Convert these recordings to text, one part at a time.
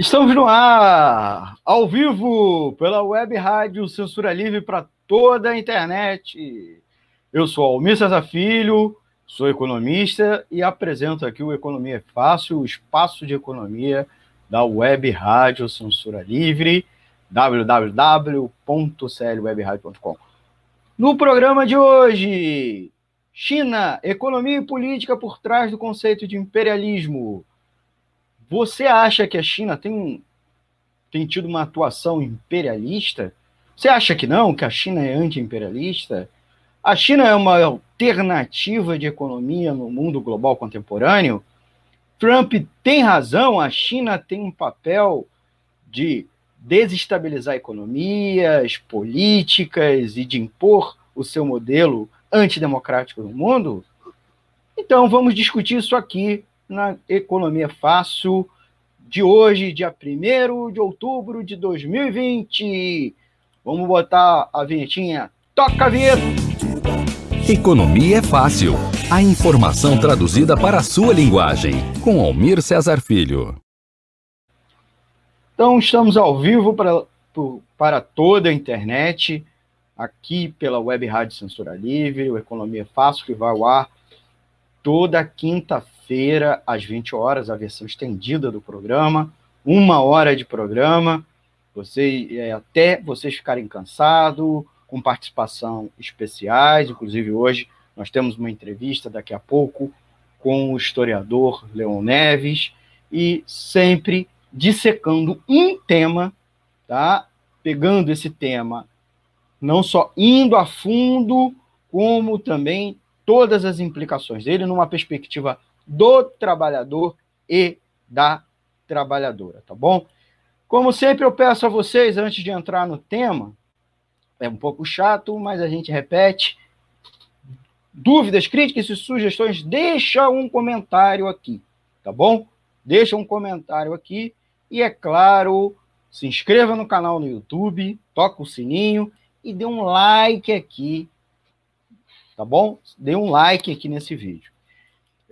Estamos no ar, ao vivo, pela web rádio Censura Livre para toda a internet. Eu sou Almir César Filho, sou economista e apresento aqui o Economia é Fácil, o espaço de economia da web rádio Censura Livre, www.clwebradio.com. No programa de hoje, China, economia e política por trás do conceito de imperialismo. Você acha que a China tem, tem tido uma atuação imperialista? Você acha que não, que a China é anti-imperialista? A China é uma alternativa de economia no mundo global contemporâneo? Trump tem razão, a China tem um papel de desestabilizar economias, políticas e de impor o seu modelo antidemocrático no mundo? Então vamos discutir isso aqui na Economia Fácil de hoje, dia 1 de outubro de 2020. Vamos botar a vinhetinha. Toca a vinheta! Economia é fácil. A informação traduzida para a sua linguagem. Com Almir Cesar Filho. Então, estamos ao vivo para, para toda a internet, aqui pela Web Rádio Censura Livre, o Economia Fácil, que vai ao ar toda quinta-feira, às 20 horas, a versão estendida do programa, uma hora de programa, você, é, até vocês ficarem cansados, com participação especiais, inclusive hoje nós temos uma entrevista daqui a pouco com o historiador Leon Neves, e sempre dissecando um tema, tá? Pegando esse tema, não só indo a fundo, como também todas as implicações dele numa perspectiva do trabalhador e da trabalhadora, tá bom? Como sempre, eu peço a vocês, antes de entrar no tema, é um pouco chato, mas a gente repete. Dúvidas, críticas e sugestões, deixa um comentário aqui, tá bom? Deixa um comentário aqui e, é claro, se inscreva no canal no YouTube, toca o sininho e dê um like aqui tá bom? Dê um like aqui nesse vídeo.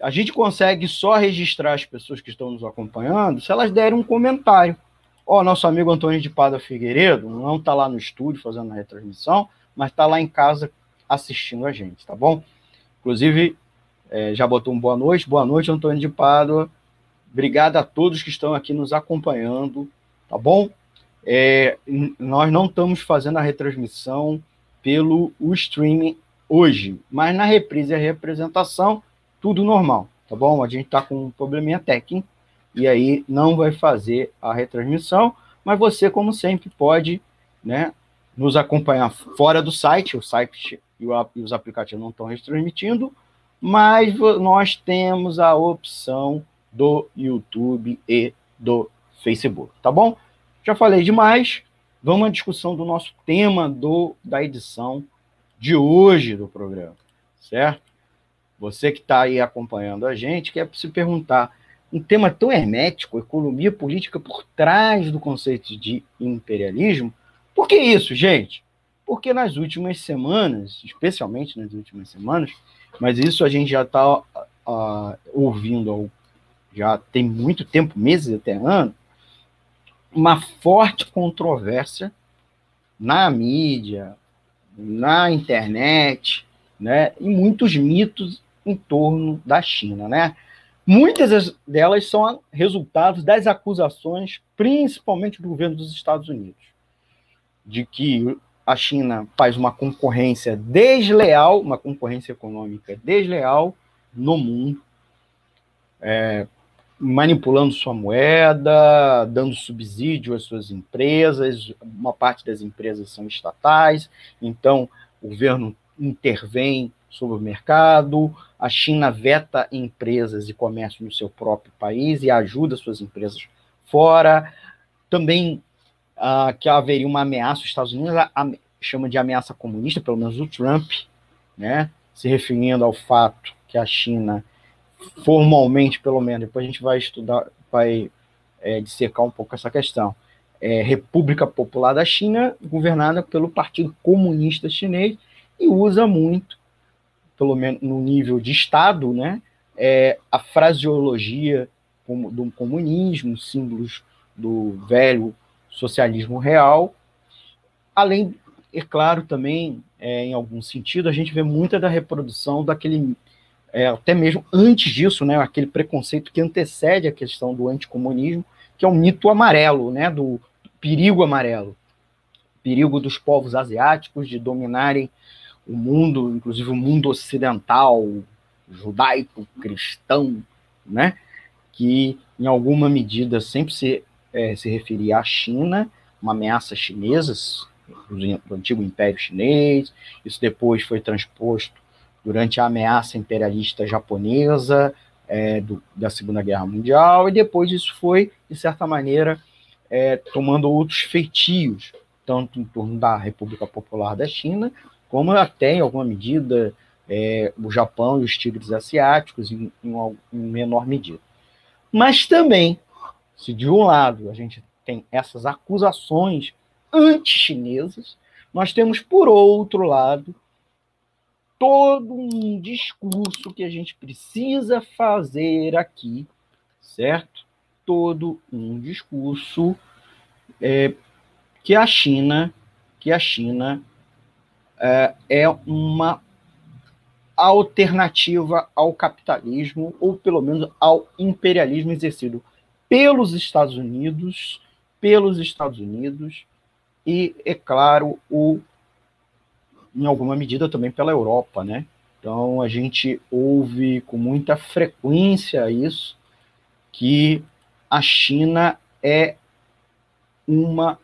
A gente consegue só registrar as pessoas que estão nos acompanhando se elas derem um comentário. Ó, nosso amigo Antônio de Pada Figueiredo não está lá no estúdio fazendo a retransmissão, mas está lá em casa assistindo a gente, tá bom? Inclusive, é, já botou um boa noite. Boa noite, Antônio de Pádua. Obrigado a todos que estão aqui nos acompanhando, tá bom? É, nós não estamos fazendo a retransmissão pelo streaming hoje, mas na reprise e a representação, tudo normal, tá bom? A gente está com um probleminha técnico e aí não vai fazer a retransmissão, mas você, como sempre, pode né, nos acompanhar fora do site, o site e, os aplicativos não estão retransmitindo, mas nós temos a opção do YouTube e do Facebook, tá bom? Já falei demais, vamos à discussão do nosso tema do, da edição de hoje do programa, certo? Você que está aí acompanhando a gente, quer se perguntar, um tema tão hermético, economia política por trás do conceito de imperialismo, por que isso, gente? Porque nas últimas semanas, especialmente nas últimas semanas, mas isso a gente já está uh, ouvindo já tem muito tempo, meses até ano, uma forte controvérsia na mídia, na internet, né, e muitos mitos em torno da China, né? Muitas delas são resultados das acusações, principalmente do governo dos Estados Unidos, de que a China faz uma concorrência desleal, uma concorrência econômica desleal no mundo, é, manipulando sua moeda, dando subsídio às suas empresas, uma parte das empresas são estatais, então o governo intervém sobre o mercado, a China veta empresas e comércio no seu próprio país e ajuda suas empresas fora. Também uh, que haveria uma ameaça, os Estados Unidos a, a, chama de ameaça comunista, pelo menos o Trump, né, se referindo ao fato que a China formalmente, pelo menos, depois a gente vai estudar, vai é, dissecar um pouco essa questão. É, República Popular da China, governada pelo Partido Comunista Chinês, e usa muito, pelo menos no nível de Estado, né, é, a fraseologia do comunismo, símbolos do velho socialismo real, além, é claro, também, é, em algum sentido, a gente vê muita da reprodução daquele, é, até mesmo antes disso, né, aquele preconceito que antecede a questão do anticomunismo, que é o mito amarelo, né, do perigo amarelo, perigo dos povos asiáticos de dominarem o mundo, inclusive o mundo ocidental, judaico, cristão, né, que em alguma medida sempre se, é, se referia à China, uma ameaça chinesa, do antigo Império Chinês, isso depois foi transposto durante a ameaça imperialista japonesa é, do, da Segunda Guerra Mundial, e depois isso foi, de certa maneira, é, tomando outros feitios, tanto em torno da República Popular da China, como até, em alguma medida, é, o Japão e os tigres asiáticos, em, em, em menor medida. Mas também, se de um lado a gente tem essas acusações anti-chinesas, nós temos, por outro lado, todo um discurso que a gente precisa fazer aqui, certo? Todo um discurso é, que a China, que a China é, é uma alternativa ao capitalismo, ou pelo menos ao imperialismo exercido pelos Estados Unidos, pelos Estados Unidos e, é claro, o, em alguma medida também pela Europa, né? Então a gente ouve com muita frequência isso, que a China é uma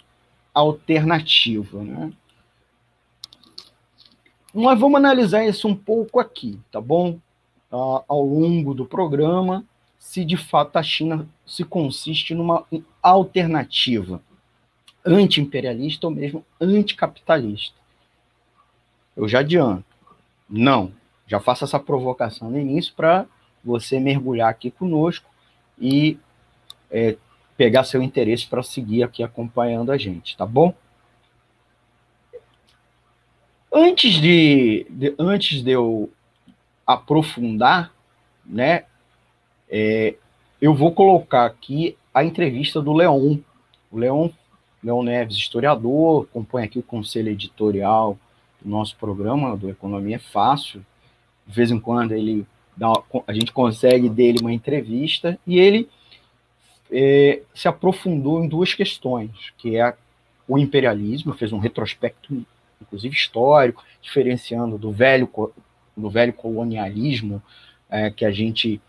alternativa, né? Nós vamos analisar isso um pouco aqui, tá bom? Uh, ao longo do programa, se de fato a China se consiste numa alternativa anti-imperialista ou mesmo anticapitalista. Eu já adianto, não. Já faço essa provocação no início para você mergulhar aqui conosco e é, pegar seu interesse para seguir aqui acompanhando a gente, tá bom? Antes de, de antes de eu aprofundar, né, é, eu vou colocar aqui a entrevista do Leon. O Leon, Leon Neves, historiador, compõe aqui o conselho editorial do nosso programa, do Economia Fácil. De vez em quando ele dá, a gente consegue dele uma entrevista e ele é, se aprofundou em duas questões, que é o imperialismo, fez um retrospecto inclusive histórico, diferenciando do velho, do velho colonialismo é, que a gente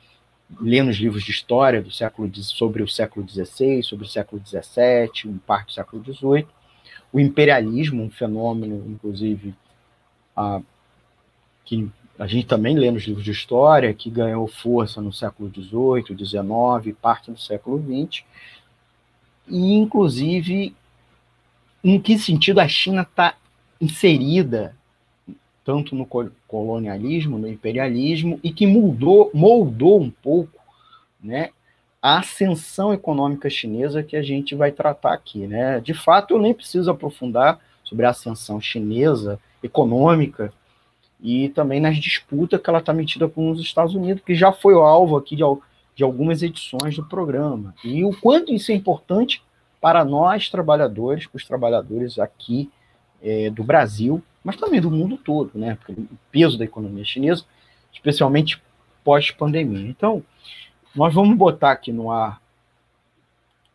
lê nos livros de história do século sobre o século XVI, sobre o século XVII, um parte do século XVIII, o imperialismo, um fenômeno, inclusive, a, que a gente também lê nos livros de história, que ganhou força no século XVIII, XIX, parte do século XX, e, inclusive, em que sentido a China está inserida tanto no colonialismo, no imperialismo, e que moldou, moldou um pouco né, a ascensão econômica chinesa que a gente vai tratar aqui. Né? De fato, eu nem preciso aprofundar sobre a ascensão chinesa econômica e também nas disputas que ela está metida com os Estados Unidos, que já foi o alvo aqui de, de algumas edições do programa. E o quanto isso é importante para nós, trabalhadores, os trabalhadores aqui é, do Brasil, mas também do mundo todo, né? Porque o peso da economia chinesa, especialmente pós-pandemia. Então, nós vamos botar aqui no ar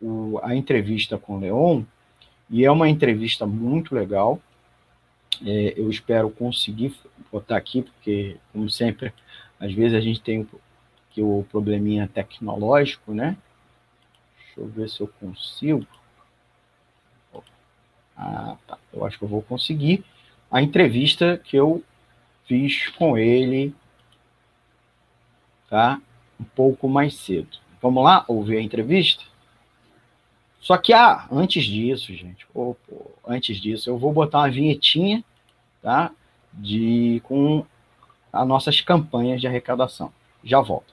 o, a entrevista com o Leon, e é uma entrevista muito legal. É, eu espero conseguir botar aqui, porque, como sempre, às vezes a gente tem que o probleminha tecnológico, né? Deixa eu ver se eu consigo. Ah, tá. Eu acho que eu vou conseguir. A entrevista que eu fiz com ele, tá? Um pouco mais cedo. Vamos lá ouvir a entrevista? Só que, ah, antes disso, gente, antes disso, eu vou botar uma vinhetinha, tá? De, com as nossas campanhas de arrecadação. Já volto.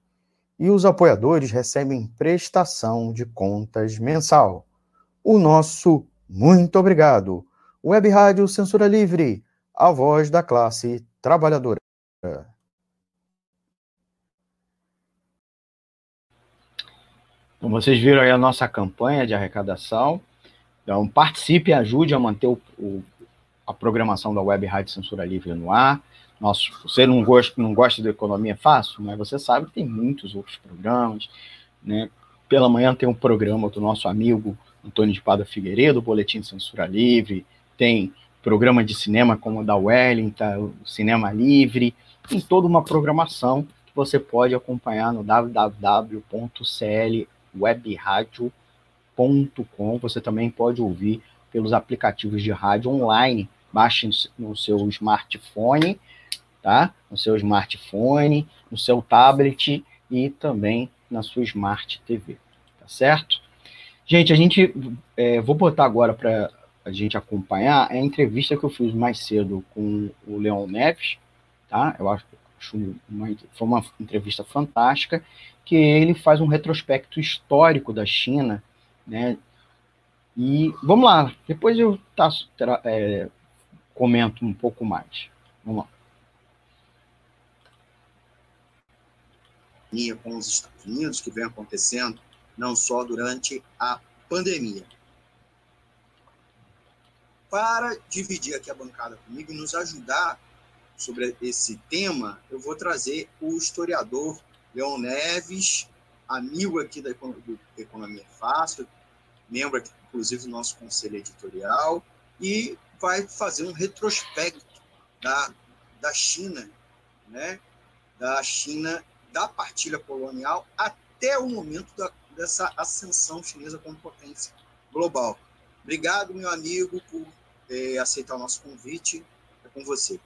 E os apoiadores recebem prestação de contas mensal. O nosso muito obrigado. Web Rádio Censura Livre, a voz da classe trabalhadora. Como vocês viram aí a nossa campanha de arrecadação. Então, participe e ajude a manter o, o, a programação da Web Rádio Censura Livre no ar. Nosso, você não gosta, não gosta de economia fácil, mas você sabe que tem muitos outros programas. Né? Pela manhã tem um programa do nosso amigo Antônio de Pada Figueiredo, Boletim Censura Livre. Tem programa de cinema como o da Wellington, o Cinema Livre. Tem toda uma programação que você pode acompanhar no www.cl webradio.com. Você também pode ouvir pelos aplicativos de rádio online. Baixe no seu smartphone, tá? No seu smartphone, no seu tablet e também na sua Smart TV, tá certo? Gente, a gente é, vou botar agora para a gente acompanhar a entrevista que eu fiz mais cedo com o Leon Neves, tá? Eu acho, acho uma, foi uma entrevista fantástica que ele faz um retrospecto histórico da China, né? E vamos lá, depois eu taço, é, comento um pouco mais. Vamos lá. Com os Estados Unidos, que vem acontecendo não só durante a pandemia. Para dividir aqui a bancada comigo e nos ajudar sobre esse tema, eu vou trazer o historiador Leon Neves, amigo aqui da Economia Fácil, membro, aqui, inclusive, do nosso conselho editorial, e vai fazer um retrospecto da, da China, né? da China, da partilha colonial até o momento da, dessa ascensão chinesa como potência global. Obrigado, meu amigo, por eh, aceitar o nosso convite. É com você.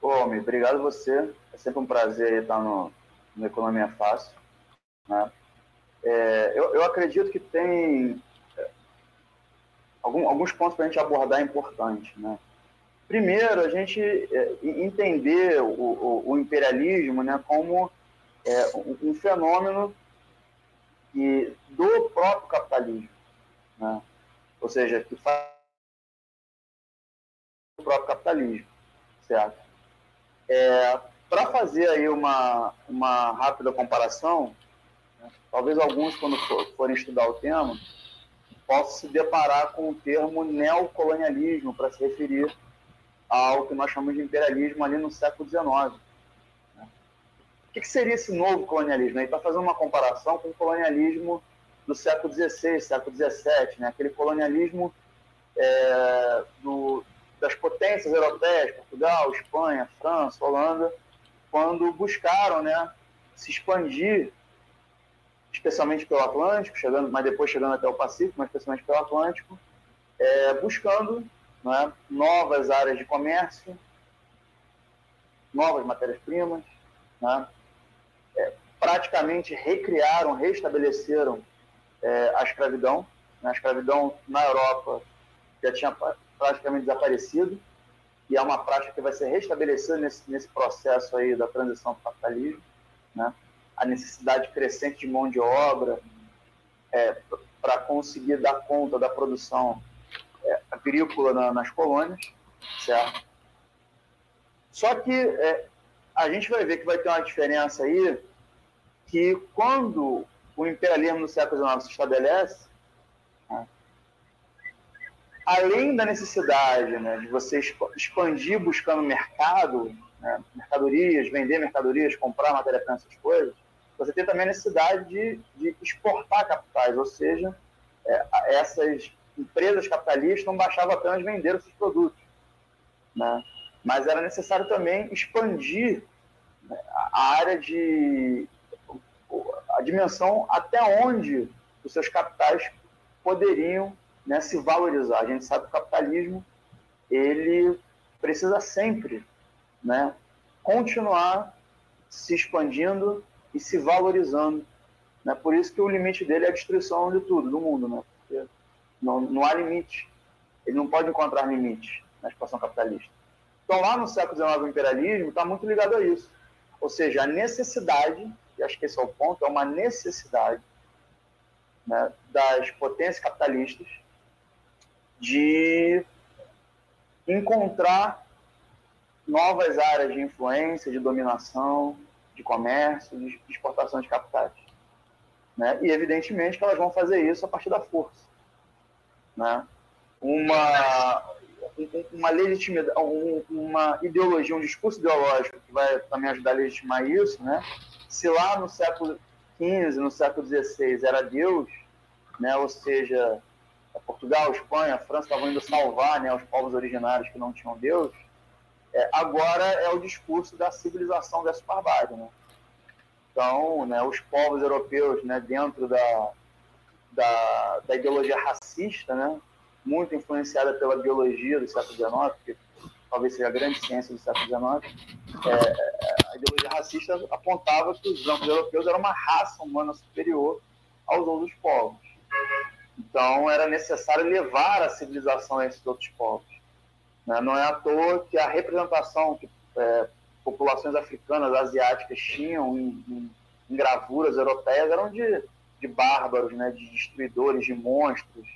Ô, obrigado você. É sempre um prazer estar no, no Economia Fácil. Né? É, eu, eu, acredito que tem é, algum, alguns pontos para a gente abordar importantes. Né? Primeiro, a gente é, entender o, o, o, imperialismo né, como é, um, fenômeno que, do próprio capitalismo. Né? Ou seja, que faz o próprio capitalismo. Certo? É, Para fazer aí uma, uma rápida comparação, né, talvez alguns, quando for, forem estudar o tema, possam se deparar com o termo neocolonialismo para se referir ao que nós chamamos de imperialismo ali no século XIX. Né. O que, seria esse novo colonialismo? Ele está fazendo uma comparação com o colonialismo do século XVI, século XVII, né? aquele colonialismo é, do, das potências europeias, Portugal, Espanha, França, Holanda, quando buscaram né, se expandir, especialmente pelo Atlântico, chegando, mas depois chegando até o Pacífico, mas especialmente pelo Atlântico, é, buscando né, novas áreas de comércio, novas matérias-primas, né, é, praticamente recriaram, restabeleceram é, a escravidão. Né, a escravidão na Europa já tinha praticamente desaparecido, e é uma prática que vai ser restabelecida nesse, nesse processo aí da transição para o capitalismo, né? a necessidade crescente de mão de obra é, para conseguir dar conta da produção é, agrícola na, nas colônias, certo? Só que é, a gente vai ver que vai ter uma diferença aí que quando o imperialismo no século XIX se estabelece, né, além da necessidade né, de você expandir buscando mercado, né, mercadorias, vender mercadorias, comprar matéria-prima, essas coisas, você tem também a necessidade de, de exportar capitais, ou seja, é, essas empresas capitalistas não baixavam apenas vender os seus produtos, né? mas era necessário também expandir né, a área de a dimensão até onde os seus capitais poderiam né, se valorizar. A gente sabe que o capitalismo ele precisa sempre né, continuar se expandindo e se valorizando. Né? Por isso que o limite dele é a destruição de tudo, do mundo. Né? Não, não há limite. Ele não pode encontrar limite na expansão capitalista. Então, lá no século XIX, o imperialismo está muito ligado a isso. Ou seja, a necessidade, e acho que esse é o ponto, é uma necessidade né, das potências capitalistas de encontrar novas áreas de influência, de dominação, de comércio, de exportação de capitais. Né? E, evidentemente, que elas vão fazer isso a partir da força. Né? Uma, uma legitimidade, uma ideologia, um discurso ideológico que vai também ajudar a legitimar isso, né? se lá no século XV, no século XVI, era Deus, né? ou seja, Portugal, Espanha, França estavam indo salvar né, os povos originários que não tinham Deus, é, agora é o discurso da civilização dessa barbárie. Né? Então, né, os povos europeus, né, dentro da, da, da, ideologia racista, né, muito influenciada pela biologia do século XIX, que talvez seja a grande ciência do século XIX, é, a ideologia racista apontava que os brancos europeus eram uma raça humana superior aos outros povos. Então, era necessário levar a civilização a esses outros povos. Né? Não é à toa que a representação que é, populações africanas, asiáticas tinham em, em, em gravuras europeias eram de, de bárbaros, né? de destruidores, de monstros.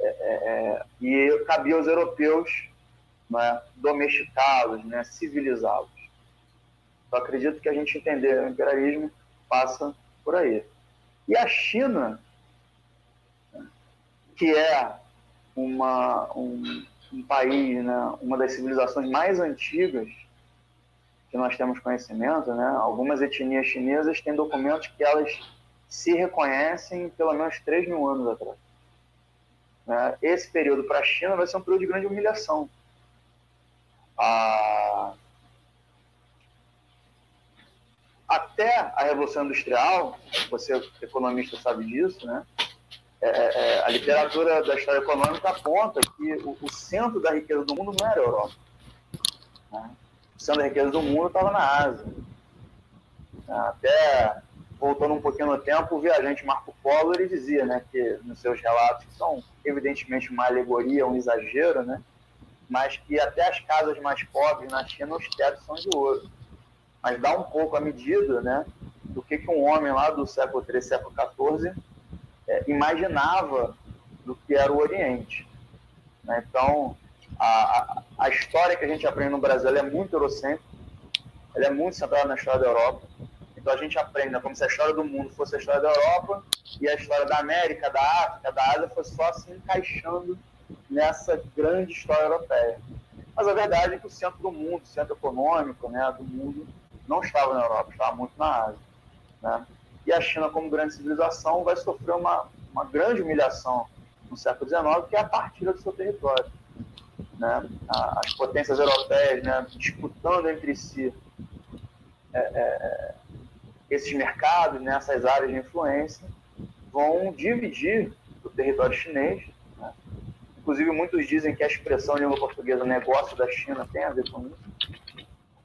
É, é, é e cabia aos europeus né? domesticá-los, né? civilizá-los. Então, acredito que a gente entender o imperialismo passa por aí. E a China, que é uma, um, um país, né, uma das civilizações mais antigas que nós temos conhecimento, né, algumas etnias chinesas têm documentos que elas se reconhecem pelo menos 3 mil anos atrás. Né? Esse período para a China vai ser um período de grande humilhação. A... Até a Revolução Industrial, você economista sabe disso, né? É, é, é, a literatura da história econômica aponta que o, o, centro da riqueza do mundo não era a Europa. Né? O centro da riqueza do mundo estava na Ásia. Até voltando um pouquinho no tempo, o viajante Marco Polo ele dizia né, que nos seus relatos, que são evidentemente uma alegoria, um exagero, né, mas que até as casas mais pobres na China os tetos são de ouro. Mas dá um pouco a medida né, do que, que um homem lá do século XIII, século XIV é, imaginava do que era o Oriente. Né? Então, a, a, história que a gente aprende no Brasil é muito eurocêntrica, ela é muito centrada na história da Europa. Então, a gente aprende né, como se a história do mundo fosse a história da Europa e a história da América, da África, da Ásia fosse só se encaixando nessa grande história europeia. Mas a verdade é que o centro do mundo, o centro econômico né, do mundo, não estava na Europa, estava muito na Ásia. Né? e a China, como grande civilização, vai sofrer uma, uma grande humilhação no século XIX, que é a partida do seu território. Né? As potências europeias né, disputando entre si é, é, esses mercados, nessas né, áreas de influência, vão dividir o território chinês. Né? Inclusive, muitos dizem que a expressão em língua portuguesa negócio da China tem a ver com isso,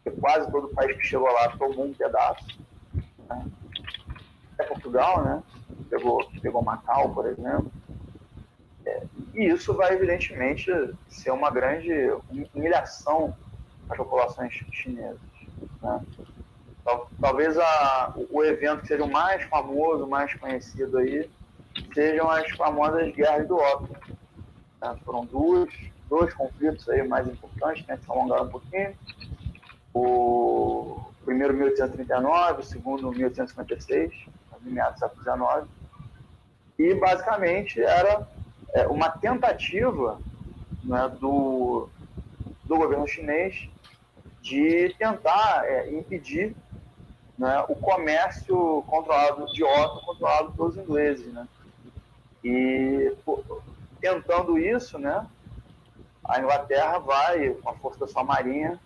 porque quase todo país que chegou lá tomou um pedaço. Né? até Portugal, né? Pegou, pegou Macau, por exemplo. É, e isso vai, evidentemente, ser uma grande humilhação às populações chinesas. Né? Talvez a, o evento que seja o mais famoso, mais conhecido aí, sejam as famosas guerras do ópio. Né? Foram duas, dois conflitos aí mais importantes, né, que se alongaram um pouquinho. O primeiro 1839, o segundo 1856 de meados do século XIX. E, basicamente, era é, uma tentativa né, do, do governo chinês de tentar é, impedir né, o comércio controlado de Otto controlado pelos ingleses, né? E tentando isso, né, a Inglaterra vai, com a força da sua marinha,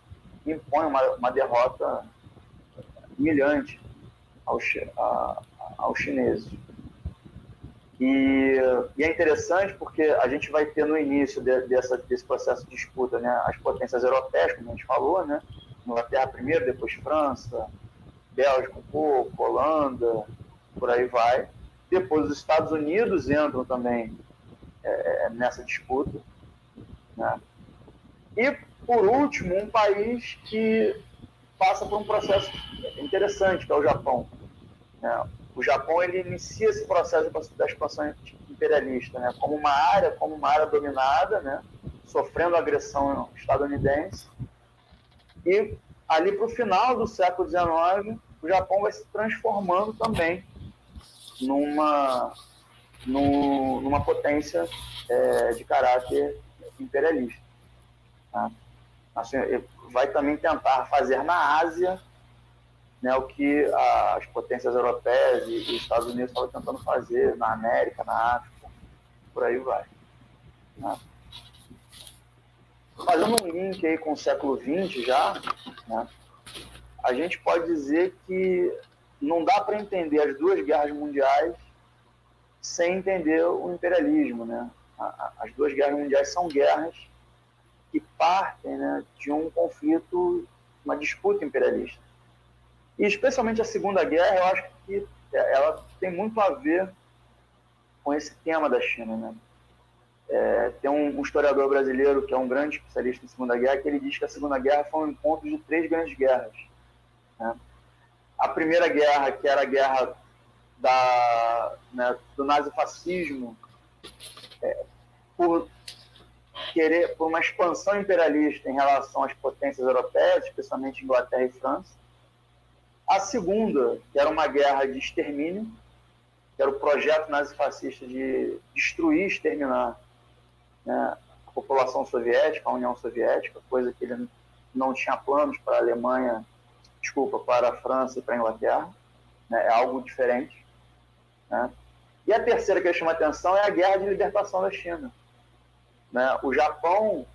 impõe uma, uma derrota humilhante aos, a, chineses. E, e, é interessante porque a gente vai ter no início de, dessa, desse processo de disputa né, as potências europeias, como a gente falou, né, Inglaterra primeiro, depois França, Bélgica um pouco, Holanda, por aí vai. Depois os Estados Unidos entram também é, nessa disputa. Né? E, por último, um país que passa por um processo interessante, que é o Japão. Né? O Japão ele inicia esse processo da expansão imperialista né? como uma área, como uma área dominada, né? sofrendo agressão estadunidense. E ali para o final do século XIX, o Japão vai se transformando também numa, numa potência é, de caráter imperialista. Tá? Assim, vai também tentar fazer na Ásia né, o que as potências europeias e, os Estados Unidos estavam tentando fazer na América, na África, por aí vai. Né? Fazendo um link aí com o século XX já, né, a gente pode dizer que não dá para entender as duas guerras mundiais sem entender o imperialismo, né? As duas guerras mundiais são guerras que partem né, de um conflito, uma disputa imperialista. E especialmente a Segunda Guerra, eu acho que ela tem muito a ver com esse tema da China, né? É, tem um, um, historiador brasileiro que é um grande especialista em Segunda Guerra que ele diz que a Segunda Guerra foi um encontro de três grandes guerras. Né? A Primeira Guerra, que era a guerra da, né, do nazifascismo, é, por querer por uma expansão imperialista em relação às potências europeias, especialmente Inglaterra e França. A segunda, que era uma guerra de extermínio, que era o projeto nazifascista de destruir, exterminar né, a população soviética, a União Soviética, coisa que ele não tinha planos para a Alemanha, desculpa, para a França e para a Inglaterra. Né, é algo diferente. Né? E a terceira que chama atenção é a guerra de libertação da China. Né? O Japão,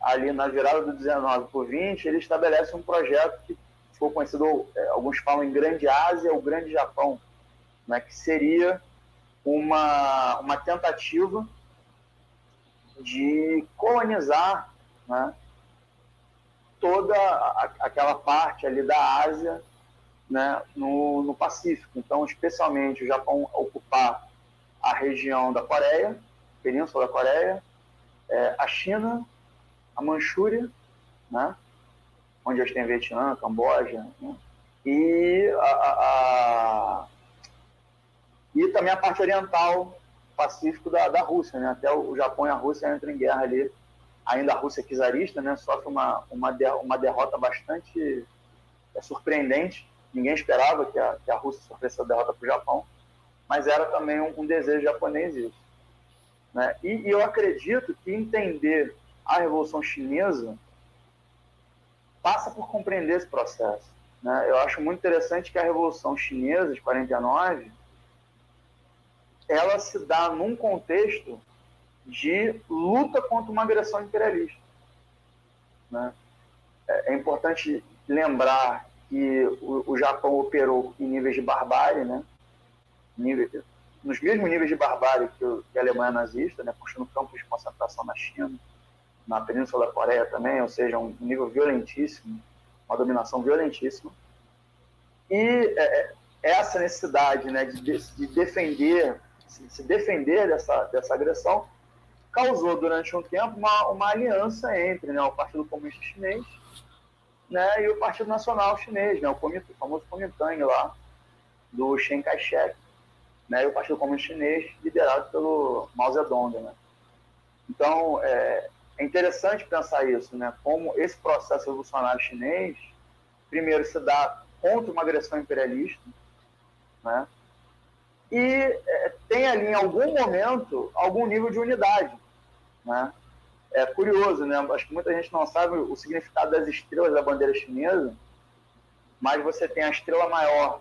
ali na virada do 19 por 20, ele estabelece um projeto que ficou conhecido, é, alguns falam em Grande Ásia ou Grande Japão, né? que seria uma, uma tentativa de colonizar né? Toda a, aquela parte ali da Ásia né, no, no Pacífico. Então, especialmente o Japão ocupar a região da Coreia, Península da Coreia, é, a China, a Manchúria, né, onde hoje tem Vietnã, Camboja, né, e, a, a, a, e também a parte oriental pacífico da, da Rússia. Né, até o Japão e a Rússia entram em guerra ali. Ainda a Rússia czarista né, sofre uma, uma, de, uma derrota bastante é, surpreendente. Ninguém esperava que a, que a Rússia sofresse a derrota para o Japão mas era também um, um desejo japonês isso. Né? E, e, eu acredito que entender a Revolução Chinesa passa por compreender esse processo. Né? Eu acho muito interessante que a Revolução Chinesa de 49 ela se dá num contexto de luta contra uma agressão imperialista. Né? É, é importante lembrar que o, o Japão operou em níveis de barbárie, né? nível, nos mesmos níveis de barbárie que, o, que a Alemanha nazista, né, puxando campos de concentração na China, na Península da Coreia também, ou seja, um nível violentíssimo, uma dominação violentíssima. E é, é essa necessidade né, de, de defender, se defender dessa, dessa agressão, causou durante um tempo uma, uma aliança entre né, o Partido Comunista Chinês né, e o Partido Nacional Chinês, né, o, Comit, o famoso Kuomintang lá, do Chiang Kai-shek né, e o Partido Comunista Chinês, liderado pelo Mao Zedong. Né? Então, é, é interessante pensar isso, né, como esse processo revolucionário chinês, primeiro, se dá contra uma agressão imperialista, né, e é, tem ali, em algum momento, algum nível de unidade. Né? É curioso, né? acho que muita gente não sabe o significado das estrelas da bandeira chinesa, mas você tem a estrela maior,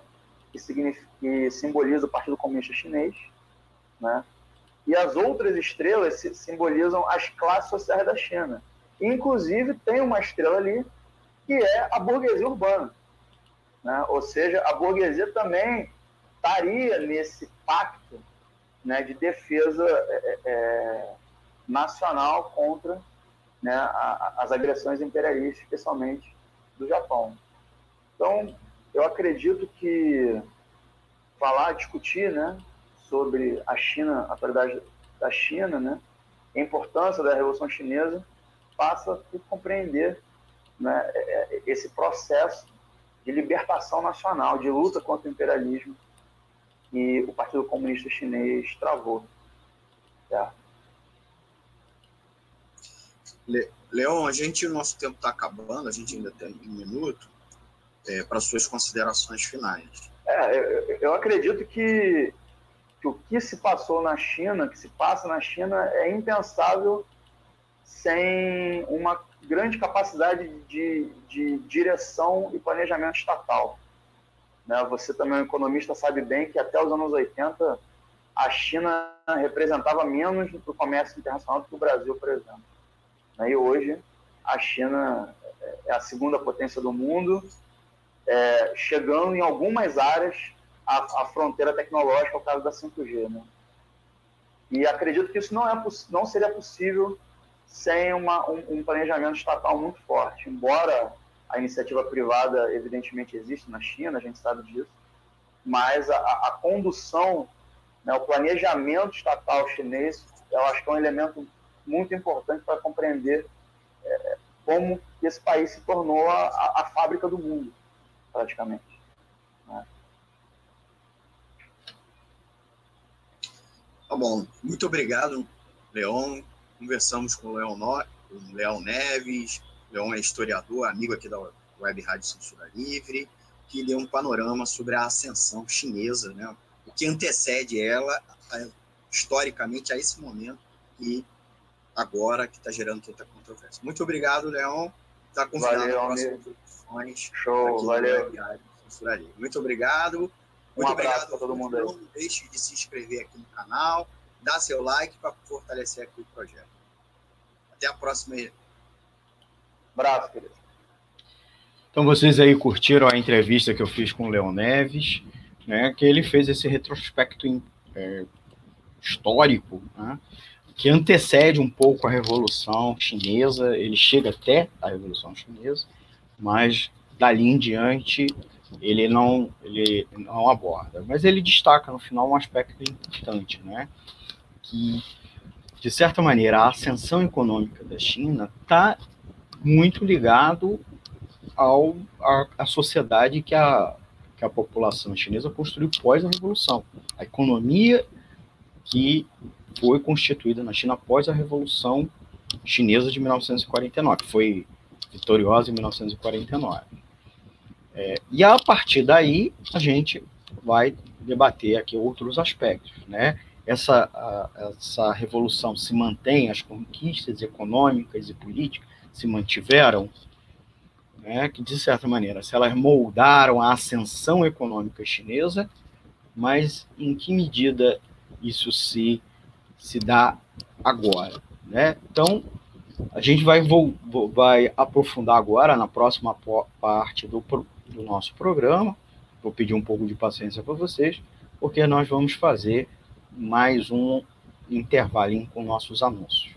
que, que simboliza o Partido Comunista Chinês, né? e as outras estrelas simbolizam as classes sociais da China. Inclusive, tem uma estrela ali, que é a burguesia urbana. Né? Ou seja, a burguesia também estaria nesse pacto né, de defesa é, é, é nacional contra né, a, as agressões imperialistas, especialmente do Japão. Então, eu acredito que falar, discutir né, sobre a China, a atualidade da China, né, a importância da Revolução Chinesa, passa por compreender né, é, é, esse processo de libertação nacional, de luta contra o imperialismo que o Partido Comunista Chinês travou. Certo? Leon, a gente, o nosso tempo está acabando, a gente ainda tem um minuto é, para suas considerações finais. É, eu, eu acredito que, que o que se passou na China, que se passa na China, é impensável sem uma grande capacidade de, de direção e planejamento estatal. Né? Você também, é um economista, sabe bem que até os anos 80 a China representava menos no comércio internacional do que o Brasil, por exemplo. Né? E hoje a China é a segunda potência do mundo, é, chegando em algumas áreas à, à, fronteira tecnológica, o caso da 5G. Né? E acredito que isso não, é, não seria possível sem uma, um, um, planejamento estatal muito forte. Embora a iniciativa privada, evidentemente, existe na China, a gente sabe disso, mas a, a condução, né, o planejamento estatal chinês, eu acho que é um elemento muito importante para compreender é, como esse país se tornou a, a, a fábrica do mundo, praticamente. Né? Tá bom, muito obrigado, Leon. Conversamos com o Leon, o Leon Neves. Leon é historiador, amigo aqui da Web Rádio Censura Livre, que deu um panorama sobre a ascensão chinesa, né? o que antecede ela historicamente a esse momento e agora que está gerando tanta controvérsia. Muito obrigado, Leon. Está convidado valeu, para próximas edições. Show, valeu. Muito obrigado. Muito um obrigado para todo mundo aí. Não deixe de se inscrever aqui no canal, dar seu like para fortalecer aqui o projeto. Até a próxima. Abraço, querido. Então vocês aí curtiram a entrevista que eu fiz com o Leon Neves, né, que ele fez esse retrospecto é, histórico, né, que antecede um pouco a Revolução Chinesa, ele chega até a Revolução Chinesa, mas dali em diante ele não, ele não aborda. Mas ele destaca no final um aspecto importante, né? que, de certa maneira, a ascensão econômica da China está muito ligado ao, a, a sociedade que a, que a população chinesa construiu pós a Revolução. A economia que foi constituída na China após a Revolução Chinesa de 1949, que foi vitoriosa em 1949. É, e a partir daí, a gente vai debater aqui outros aspectos, né? Essa, a, essa revolução se mantém, as conquistas econômicas e políticas se mantiveram, né? que de certa maneira, se elas moldaram a ascensão econômica chinesa, mas em que medida isso se se dá agora, né? Então, a gente vai, vou, vai aprofundar agora na próxima parte do, do nosso programa. Vou pedir um pouco de paciência para vocês, porque nós vamos fazer mais um intervalinho com nossos anúncios.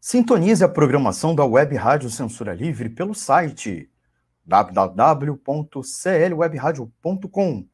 Sintonize a programação da Web Rádio Censura Livre pelo site www.clwebradio.com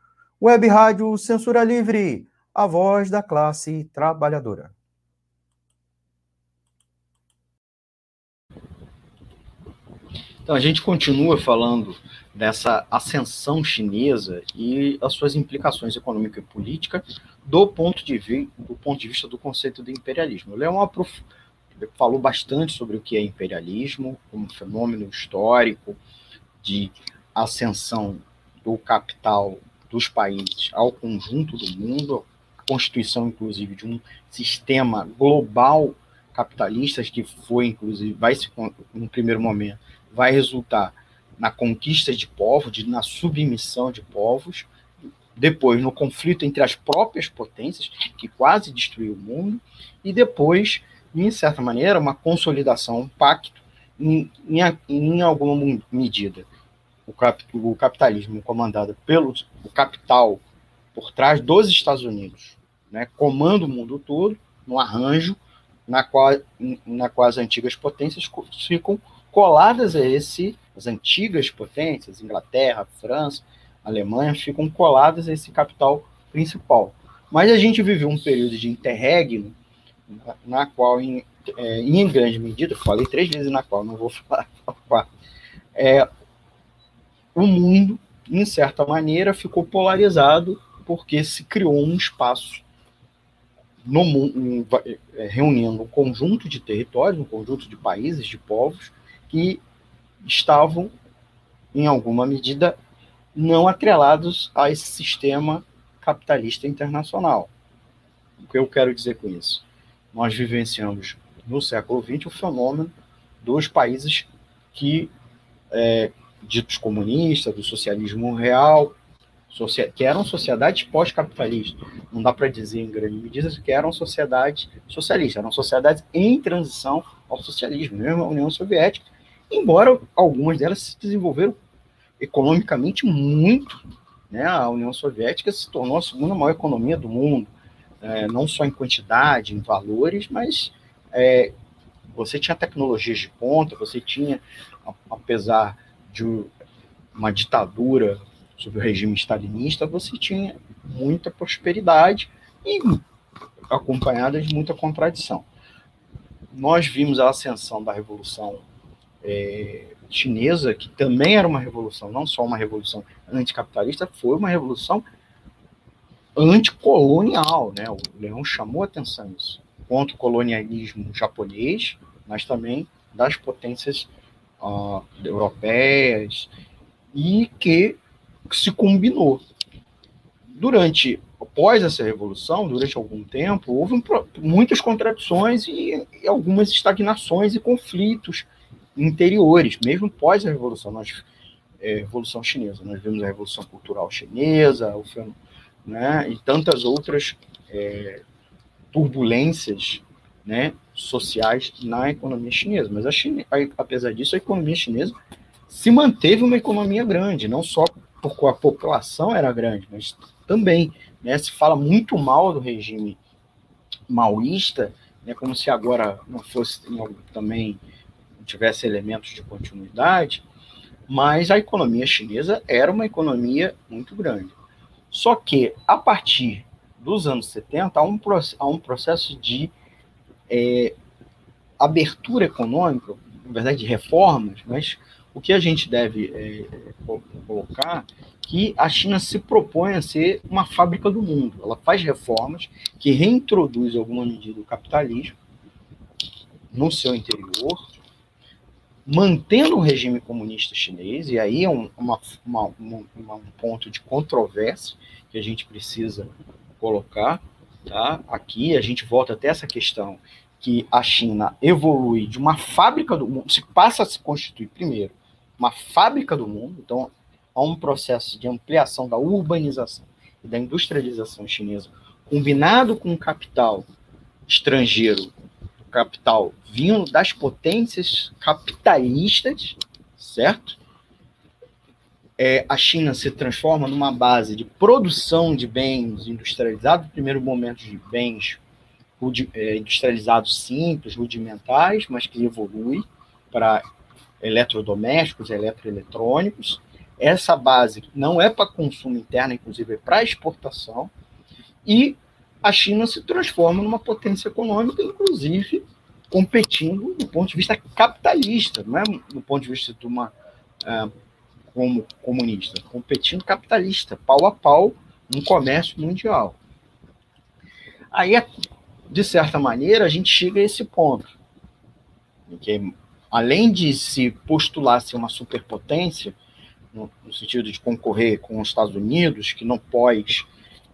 Web Rádio Censura Livre, a voz da classe trabalhadora. Então, a gente continua falando dessa ascensão chinesa e as suas implicações econômica e política do ponto de, vi do ponto de vista do conceito de imperialismo. O Leão falou bastante sobre o que é imperialismo, como fenômeno histórico de ascensão do capital dos países ao conjunto do mundo, a constituição, inclusive, de um sistema global capitalista que foi, inclusive, vai se, no primeiro momento, vai resultar na conquista de povos, de, na submissão de povos, depois no conflito entre as próprias potências, que quase destruiu o mundo, e depois, em certa maneira, uma consolidação, um pacto, em, em, em alguma medida. O, cap, o capitalismo comandado pelo o capital por trás dos Estados Unidos, né, comanda o mundo todo, num arranjo na qual, na qual as antigas potências ficam coladas a esse, as antigas potências, Inglaterra, França, Alemanha, ficam coladas a esse capital principal. Mas a gente viveu um período de interregno, na, qual, em, é, em grande medida, falei três vezes na qual, não vou falar é, o mundo, em certa maneira, ficou polarizado porque se criou um espaço no mundo, é, reunindo um conjunto de territórios, um conjunto de países, de povos, que estavam, em alguma medida, não atrelados a esse sistema capitalista internacional. O que eu quero dizer com isso? Nós vivenciamos no século XX o fenômeno dos países que, é, ditos comunistas, do socialismo real, que eram sociedades pós-capitalistas. Não dá para dizer em grande medida que eram sociedades socialistas, eram sociedades em transição ao socialismo, mesmo a União Soviética, embora algumas delas se desenvolveram economicamente muito. Né? A União Soviética se tornou a segunda maior economia do mundo, é, não só em quantidade, em valores, mas é, você tinha tecnologias de ponta, você tinha, apesar de uma ditadura sob o regime stalinista, você tinha muita prosperidade e acompanhada de muita contradição. Nós vimos a ascensão da Revolução é, chinesa, que também era uma revolução, não só uma revolução anticapitalista, foi uma revolução anticolonial, né? O Leão chamou atenção nisso, contra o colonialismo japonês, mas também das potências uh, europeias e que se combinou. Durante, após essa revolução, durante algum tempo, houve um, muitas contradições e, e algumas estagnações e conflitos interiores, mesmo pós a Revolução, nós, é, Revolução Chinesa. Nós vimos a Revolução Cultural Chinesa, o, né, e tantas outras é, turbulências né, sociais na economia chinesa. Mas a China, apesar disso, a economia chinesa se manteve uma economia grande, não só porque a população era grande, mas também né, se fala muito mal do regime maoísta, né, como se agora não fosse também tivesse elementos de continuidade, mas a economia chinesa era uma economia muito grande. Só que, a partir dos anos 70, há um, há um processo de é, abertura econômica, na verdade, de reformas, mas o que a gente deve é, colocar que a China se propõe a ser uma fábrica do mundo. Ela faz reformas que reintroduz, alguma medida, o capitalismo no seu interior, mantendo o regime comunista chinês, e aí é um, uma, uma, uma, um ponto de controvérsia que a gente precisa colocar. Tá? Aqui a gente volta até essa questão que a China evolui de uma fábrica do mundo, se passa a se constituir primeiro uma fábrica do mundo, então há um processo de ampliação da urbanização e da industrialização chinesa, combinado com o capital estrangeiro capital vindo das potências capitalistas, certo? É, a China se transforma numa base de produção de bens industrializados, primeiro momento de bens é, industrializados simples, rudimentares, mas que evolui para eletrodomésticos, eletroeletrônicos. Essa base não é para consumo interno, inclusive é para exportação. E a China se transforma numa potência econômica, inclusive competindo do ponto de vista capitalista, não é do ponto de vista de uma uh, como comunista, competindo capitalista, pau a pau no comércio mundial. Aí, de certa maneira, a gente chega a esse ponto, que, além de se postular ser uma superpotência, no, no sentido de concorrer com os Estados Unidos, que não pós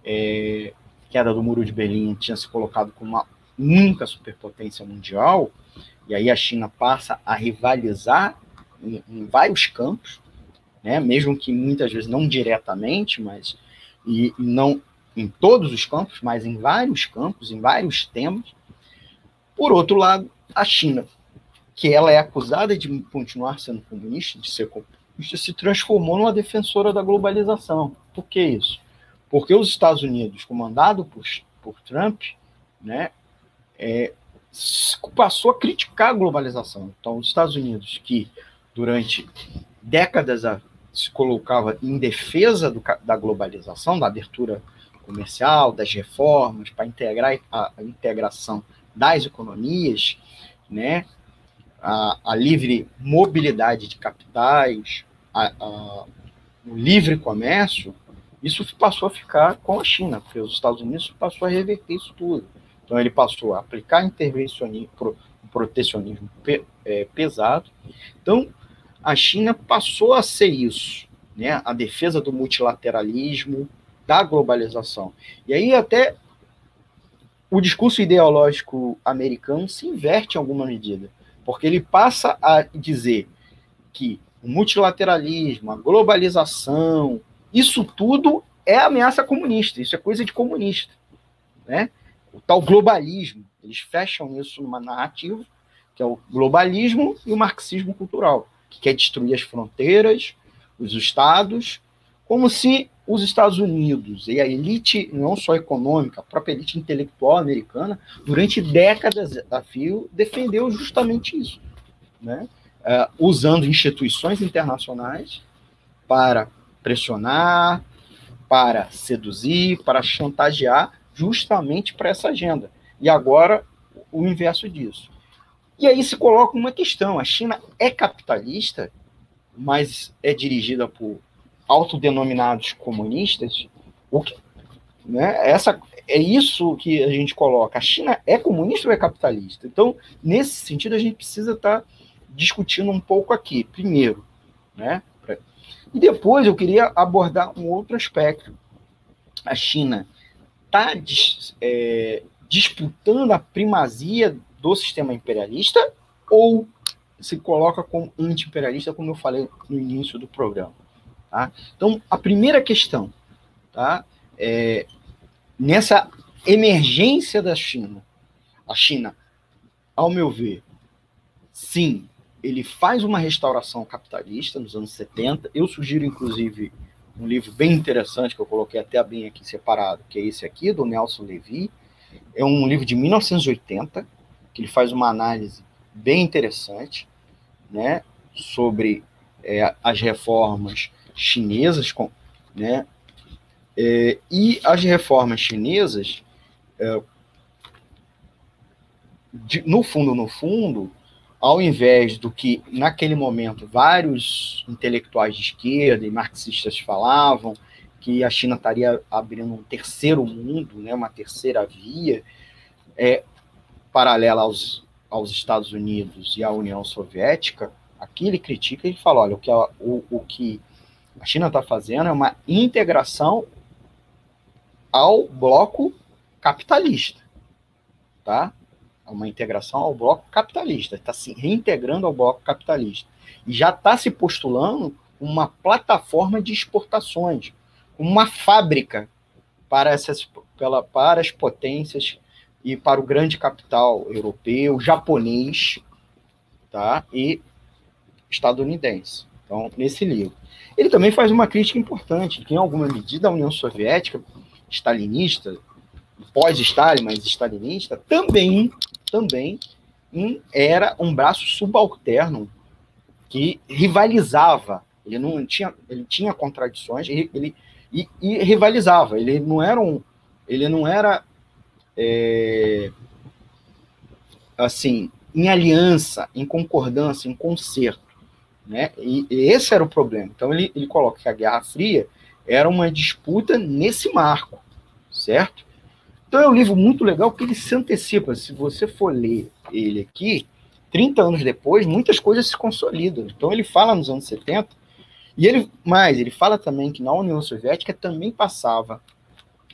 é, queda do Muro de Berlim tinha se colocado como uma única superpotência mundial, e aí a China passa a rivalizar em, em vários campos, né, mesmo que muitas vezes não diretamente, mas e, não em todos os campos, mas em vários campos, em vários temas. Por outro lado, a China, que ela é acusada de continuar sendo comunista, de ser comunista, se transformou numa defensora da globalização. Por que isso? Porque os Estados Unidos, comandado por, por Trump, né, é, passou a criticar a globalização. Então, os Estados Unidos, que durante décadas se colocava em defesa do, da globalização, da abertura comercial, das reformas, para integrar a, a, integração das economias, né, a, a livre mobilidade de capitais, a, o livre comércio, isso passou a ficar com a China, porque os Estados Unidos passou a reverter isso tudo. Então ele passou a aplicar intervencionismo, protecionismo é, pesado. Então a China passou a ser isso, né? A defesa do multilateralismo, da globalização. E aí até o discurso ideológico americano se inverte em alguma medida, porque ele passa a dizer que o multilateralismo, a globalização, isso tudo é ameaça comunista, isso é coisa de comunista, né? O tal globalismo, eles fecham isso numa narrativa que é o globalismo e o marxismo cultural, que quer destruir as fronteiras, os estados, como se os Estados Unidos e a elite, não só econômica, a própria elite intelectual americana, durante décadas a fio, defendeu justamente isso, né? Uh, usando instituições internacionais para pressionar, para seduzir, para chantagear, justamente para essa agenda. E agora, o inverso disso. E aí se coloca uma questão: a China é capitalista, mas é dirigida por autodenominados comunistas? O que, né, essa, é isso que a gente coloca. A China é comunista ou é capitalista? Então, nesse sentido, a gente precisa estar tá discutindo um pouco aqui. Primeiro, né? E depois eu queria abordar um outro aspecto. A China está é, disputando a primazia do sistema imperialista ou se coloca como anti-imperialista, como eu falei no início do programa. Tá? Então, a primeira questão, tá? É, nessa emergência da China, a China, ao meu ver, sim, ele faz uma restauração capitalista nos anos 70. Eu sugiro, inclusive, um livro bem interessante que eu coloquei até bem aqui separado, que é esse aqui, do Nelson Levy. É um livro de 1980, que ele faz uma análise bem interessante, né, sobre é, as reformas chinesas, com, né, é, e as reformas chinesas, é, de, no fundo, no fundo, ao invés do que naquele momento vários intelectuais de esquerda e marxistas falavam, que a China estaria abrindo um terceiro mundo, né, uma terceira via, é, paralela aos, aos Estados Unidos e à União Soviética, aqui ele critica e fala, olha, o que a, o, o que a China está fazendo é uma integração ao bloco capitalista, tá? É uma integração ao bloco capitalista, está se reintegrando ao bloco capitalista. E já está se postulando uma plataforma de exportações, uma fábrica para, essas, pela, para as potências e para o grande capital europeu, japonês tá? e estadunidense. Então, nesse livro. Ele também faz uma crítica importante, que em alguma medida a União Soviética, stalinista, pós-Stalin, mas stalinista, também, também era um braço subalterno que rivalizava. Ele não tinha, ele tinha contradições, ele, ele e, e rivalizava. Ele não era um, ele não era é, assim em aliança, em concordância, em concerto, né? E, e esse era o problema. Então ele, ele coloca que a Guerra Fria era uma disputa nesse marco, certo? Então é um livro muito legal porque ele se antecipa. Se você for ler ele aqui, 30 anos depois, muitas coisas se consolidam. Então ele fala nos anos 70, e ele mais, ele fala também que na União Soviética também passava,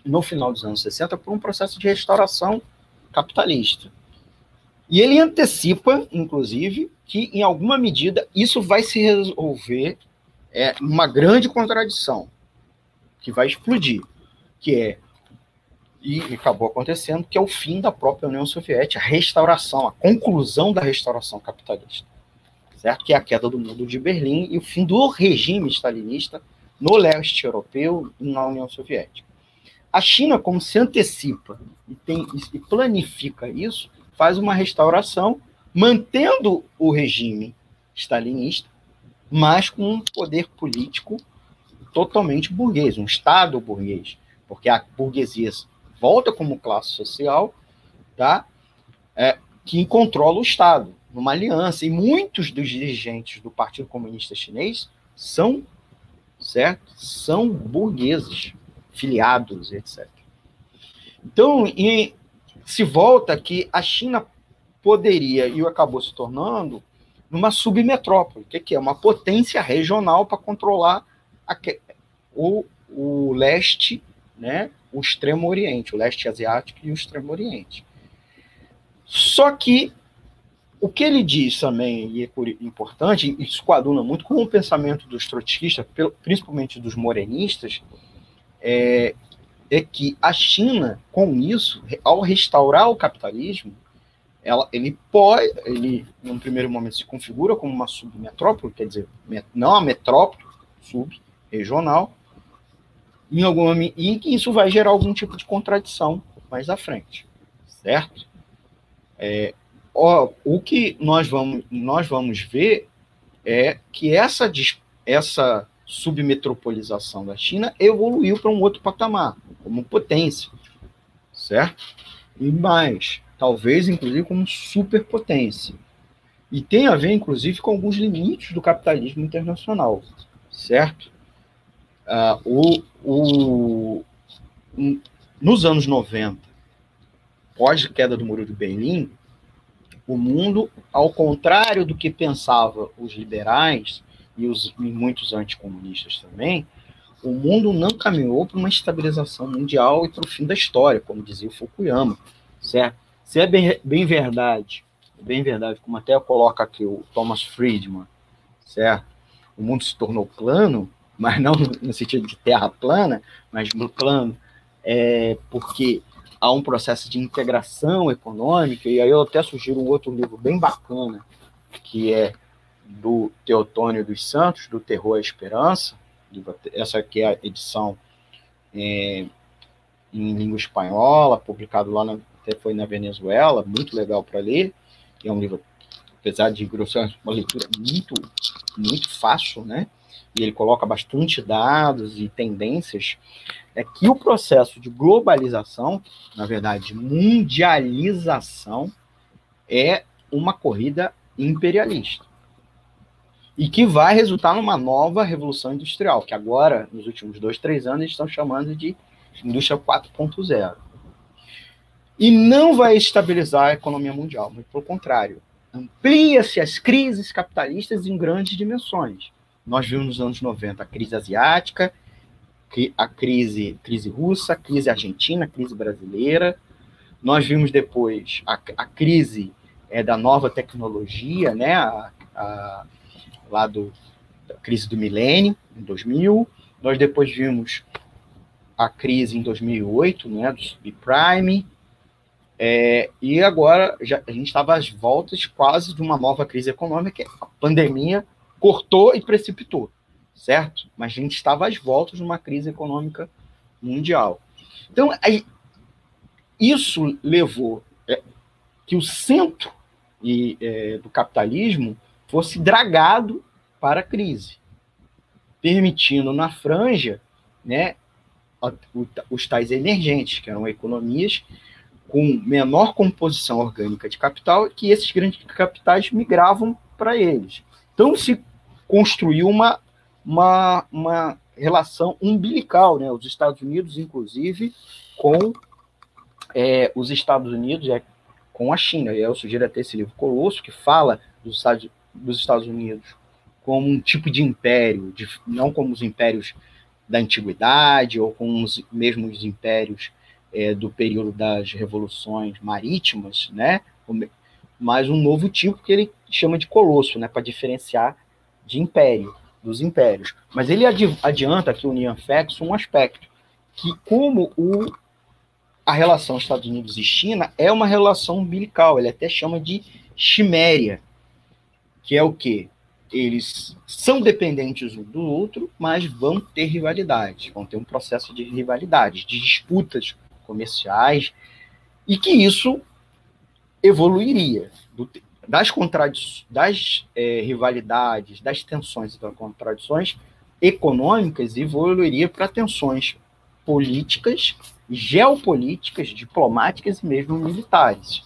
no final dos anos 60, por um processo de restauração capitalista. E ele antecipa, inclusive, que em alguma medida isso vai se resolver é uma grande contradição que vai explodir, que é e acabou acontecendo, que é o fim da própria União Soviética, a restauração, a conclusão da restauração capitalista, certo? Que é a queda do mundo de Berlim e o fim do regime stalinista no leste europeu e na União Soviética. A China, como se antecipa e, tem, e planifica isso, faz uma restauração mantendo o regime stalinista, mas com um poder político totalmente burguês, um Estado burguês, porque a burguesia volta como classe social, tá? É, que controla o Estado, numa aliança. E muitos dos dirigentes do Partido Comunista Chinês são, certo? São burgueses, filiados, etc. Então, e se volta que a China poderia, e acabou se tornando, numa submetrópole, que, que é uma potência regional para controlar a, o, o leste né, o Extremo Oriente, o leste asiático e o Extremo Oriente. Só que o que ele diz também, e é importante, e isso coaduna muito com o pensamento dos trotskistas, principalmente dos morenistas, é, é que a China, com isso, ao restaurar o capitalismo, ela, ele pode, ele, num primeiro momento, se configura como uma submetrópole, quer dizer, não a metrópole, sub-regional, em alguma e que isso vai gerar algum tipo de contradição mais à frente, certo? É, ó, o que nós vamos nós vamos ver é que essa essa submetropolização da China evoluiu para um outro patamar, como potência, certo? E mais, talvez inclusive como superpotência. E tem a ver, inclusive, com alguns limites do capitalismo internacional, certo? Uh, o, o, nos anos 90, pós queda do Muro de Berlim, o mundo, ao contrário do que pensavam os liberais e, os, e muitos anticomunistas também, o mundo não caminhou para uma estabilização mundial e para o fim da história, como dizia o Fukuyama, certo? Se é bem, bem verdade, bem verdade, como até coloca aqui o Thomas Friedman, certo? O mundo se tornou plano, mas não no sentido de terra plana, mas no plano, é, porque há um processo de integração econômica, e aí eu até sugiro um outro livro bem bacana, que é do Teotônio dos Santos, do Terror à Esperança, essa aqui é a edição é, em língua espanhola, publicado lá, na, até foi na Venezuela, muito legal para ler, é um livro, apesar de grossão, uma leitura muito, muito fácil, né, e ele coloca bastante dados e tendências, é que o processo de globalização, na verdade, mundialização, é uma corrida imperialista. E que vai resultar numa nova revolução industrial, que agora, nos últimos dois, três anos, estão chamando de indústria 4.0. E não vai estabilizar a economia mundial, mas, pelo contrário, amplia-se as crises capitalistas em grandes dimensões. Nós vimos nos anos 90 a crise asiática, a crise, crise russa, a crise argentina, a crise brasileira. Nós vimos depois a, a crise é, da nova tecnologia, né? A, a, lá do a crise do milênio, em 2000. Nós depois vimos a crise em 2008, né, do subprime. É, e agora já, a gente estava às voltas quase de uma nova crise econômica, a pandemia cortou e precipitou, certo? Mas a gente estava às voltas de uma crise econômica mundial. Então, isso levou é, que o centro é, do capitalismo fosse dragado para a crise, permitindo na franja né, os tais emergentes, que eram economias com menor composição orgânica de capital, que esses grandes capitais migravam para eles. Então se construiu uma, uma, uma relação umbilical, né? Os Estados Unidos, inclusive, com é, os Estados Unidos, é, com a China. Eu sugiro até esse livro Colosso, que fala dos Estados, dos Estados Unidos como um tipo de império, de, não como os impérios da antiguidade ou com os mesmos impérios é, do período das revoluções marítimas, né? Mas um novo tipo que ele chama de colosso, né? Para diferenciar de império, dos impérios. Mas ele adianta aqui o Nian Fex um aspecto que como o a relação Estados Unidos e China é uma relação umbilical, ele até chama de chiméria, que é o quê? Eles são dependentes um do outro, mas vão ter rivalidade, vão ter um processo de rivalidade, de disputas comerciais, e que isso evoluiria do, das das é, rivalidades, das tensões e das contradições econômicas, evoluiria para tensões políticas geopolíticas, diplomáticas e mesmo militares.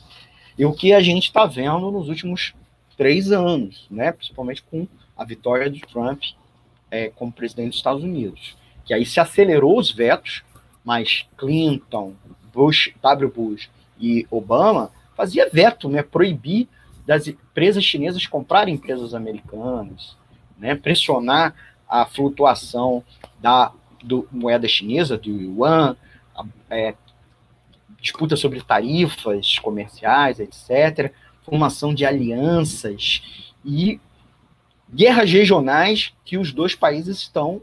E o que a gente está vendo nos últimos três anos, né, principalmente com a vitória de Trump é, como presidente dos Estados Unidos, que aí se acelerou os vetos, mas Clinton, Bush, W. Bush e Obama fazia veto, né, proibir das empresas chinesas comprarem empresas americanas, né, pressionar a flutuação da do, moeda chinesa, do yuan, é, disputa sobre tarifas comerciais, etc., formação de alianças e guerras regionais que os dois países estão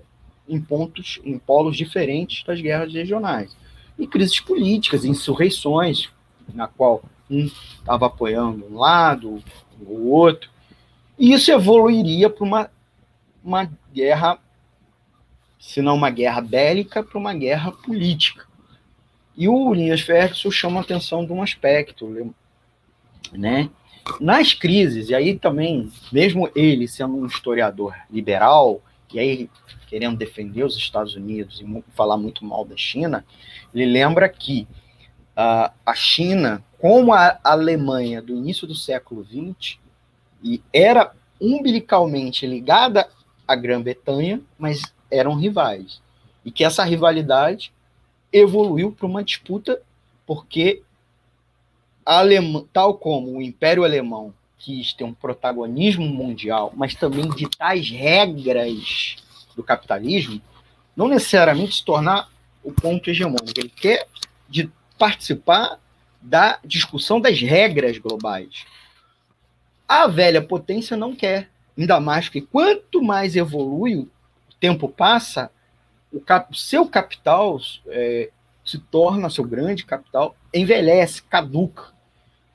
em pontos, em polos diferentes das guerras regionais. E crises políticas, insurreições, na qual um estava apoiando um lado, o outro. E isso evoluiria para uma, uma guerra, se não uma guerra bélica, para uma guerra política. E o Linhas Ferguson chama a atenção de um aspecto, né? Nas crises, e aí também, mesmo ele sendo um historiador liberal, e aí querendo defender os Estados Unidos e falar muito mal da China, ele lembra que uh, a China, como a Alemanha do início do século XX, e era umbilicalmente ligada à Grã-Bretanha, mas eram rivais. E que essa rivalidade evoluiu para uma disputa porque Tal como o Império Alemão quis ter um protagonismo mundial, mas também de tais regras do capitalismo, não necessariamente se tornar o ponto hegemônico. Ele quer de participar da discussão das regras globais. A velha potência não quer, ainda mais que quanto mais evolui, o tempo passa, o cap, seu capital é, se torna, seu grande capital, envelhece, caduca.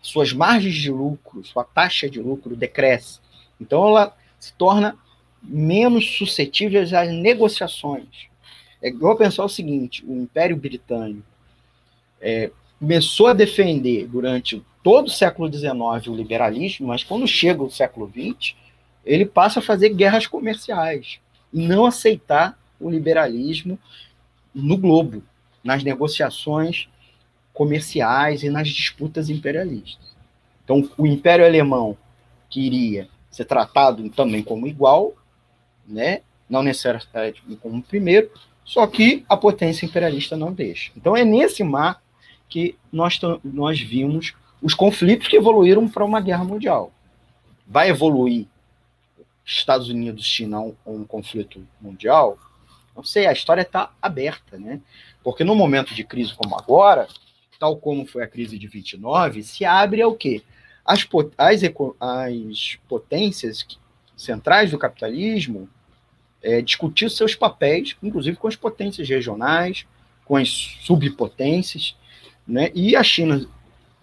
Suas margens de lucro, sua taxa de lucro decresce. Então ela se torna menos suscetível às negociações. É igual pensar o seguinte: o Império Britânico é, começou a defender durante todo o século XIX o liberalismo, mas quando chega o século XX, ele passa a fazer guerras comerciais e não aceitar o liberalismo no globo, nas negociações comerciais e nas disputas imperialistas. Então, o Império Alemão queria ser tratado também como igual, né? não necessariamente como primeiro, só que a potência imperialista não deixa. Então, é nesse mar que nós, nós vimos os conflitos que evoluíram para uma guerra mundial. Vai evoluir Estados Unidos China um, um conflito mundial? Não sei, a história está aberta, né? Porque no momento de crise como agora, tal como foi a crise de 29, se abre ao quê? As, as, as potências centrais do capitalismo é, discutir seus papéis, inclusive com as potências regionais, com as subpotências, né? E a China,